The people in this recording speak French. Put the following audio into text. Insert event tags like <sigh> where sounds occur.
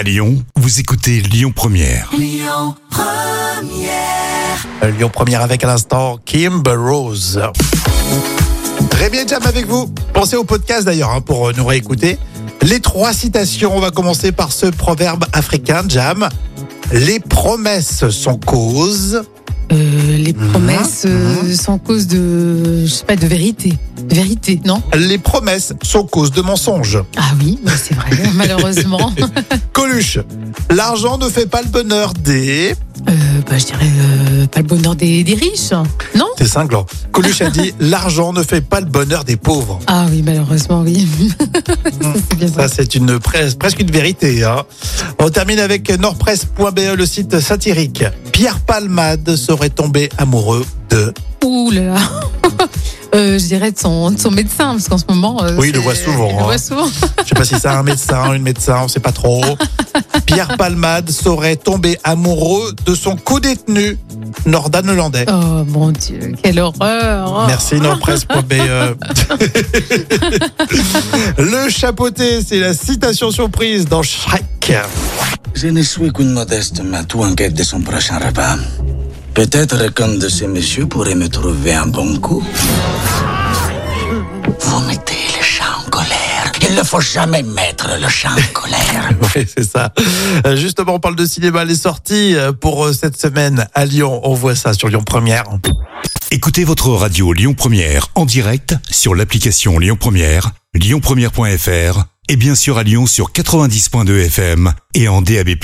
À Lyon, vous écoutez Lyon Première. Euh, Lyon Première avec à l'instant Kimber Rose. Très bien Jam avec vous. Pensez au podcast d'ailleurs hein, pour euh, nous réécouter. Les trois citations, on va commencer par ce proverbe africain Jam. Les promesses sont cause. Euh, les Mhm, promesses euh, sont cause de, je sais pas, de vérité. Vérité, non Les promesses sont cause de mensonges. Ah oui, c'est vrai, <laughs> malheureusement. <laughs> Coluche. L'argent ne fait pas le bonheur des. Euh, bah, je dirais euh, pas le bonheur des, des riches, non C'est cinglant. Coluche a dit <laughs> l'argent ne fait pas le bonheur des pauvres. Ah oui, malheureusement, oui. Ça, c'est une pres- presque une vérité. hein. On termine avec nordpresse.be, le site satirique. Pierre Palmade serait tombé amoureux de. Ouh là là. Euh, je dirais de son, de son médecin, parce qu'en ce moment. euh, Oui, il le voit souvent, Il le hein. voit souvent. Je sais pas si c'est un médecin, une médecin, on sait pas trop. Pierre Palmade serait tombé amoureux de son co-détenu, Nordan Hollandais. Oh mon Dieu, quelle horreur. Merci nordpresse.be. <laughs> le chapeauté, c'est la citation surprise dans Shrek. Je ne suis qu'une modeste matou en quête de son prochain repas. Peut-être qu'un de ces messieurs pourrait me trouver un bon coup. Vous mettez le chat en colère. Il ne faut jamais mettre le chat en colère. <laughs> Oui, c'est ça. Euh, Justement, on parle de cinéma, les sorties euh, pour euh, cette semaine à Lyon. On voit ça sur Lyon Première. Écoutez votre radio Lyon Première en direct sur l'application Lyon Première, lyonpremière.fr et bien sûr à Lyon sur 90.2 FM et en DAB+.